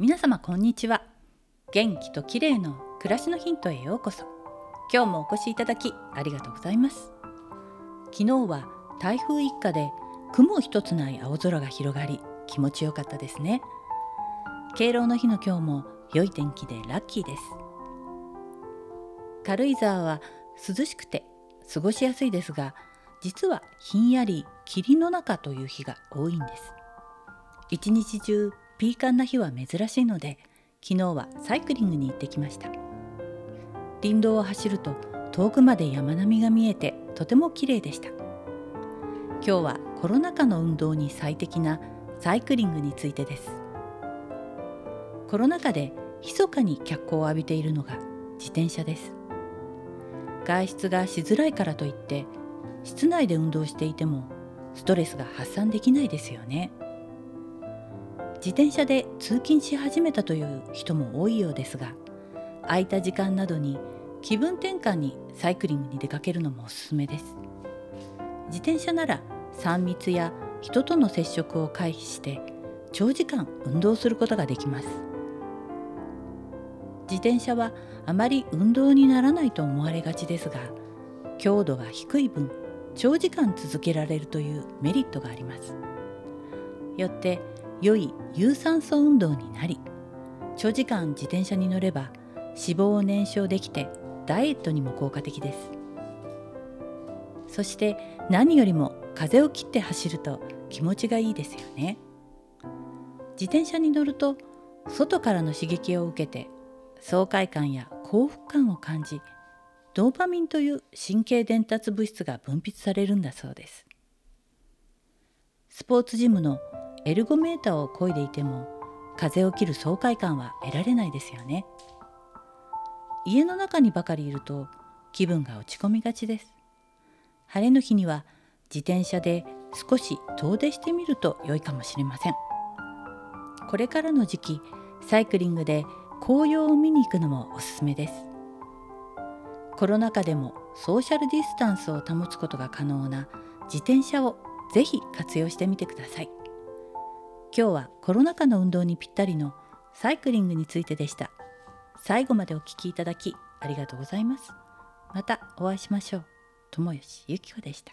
皆様こんにちは。元気と綺麗の暮らしのヒントへようこそ。今日もお越しいただきありがとうございます。昨日は台風一過で雲一つない青空が広がり気持ちよかったですね。敬老の日の今日も良い天気でラッキーです。軽井沢は涼しくて過ごしやすいですが実はひんやり霧の中という日が多いんです。一日中ピーカンな日は珍しいので昨日はサイクリングに行ってきました。林道を走ると遠くまで山並みが見えてとても綺麗でした。今日はコロナ禍の運動に最適なサイクリングについてです。コロナ禍で密かに脚光を浴びているのが自転車です。外出がしづらいからといって室内で運動していてもストレスが発散できないですよね。自転車で通勤し始めたという人も多いようですが空いた時間などに気分転換にサイクリングに出かけるのもおすすめです。自転車なら3密や人との接触を回避して長時間運動することができます。自転車はあまり運動にならないと思われがちですが強度が低い分長時間続けられるというメリットがあります。よって良い有酸素運動になり長時間自転車に乗れば脂肪を燃焼できてダイエットにも効果的です。そして何よりも風を切って走ると気持ちがいいですよね。自転車に乗ると外からの刺激を受けて爽快感や幸福感を感じドーパミンという神経伝達物質が分泌されるんだそうです。スポーツジムのエルゴメーターを漕いでいても風を切る爽快感は得られないですよね。家の中にばかりいると気分が落ち込みがちです。晴れの日には自転車で少し遠出してみると良いかもしれません。これからの時期サイクリングで紅葉を見に行くのもおすすめです。コロナ禍でもソーシャルディスタンスを保つことが可能な自転車をぜひ活用してみてください。今日はコロナ禍の運動にぴったりのサイクリングについてでした。最後までお聴きいただきありがとうございます。またお会いしましょう。友吉ゆき子でした。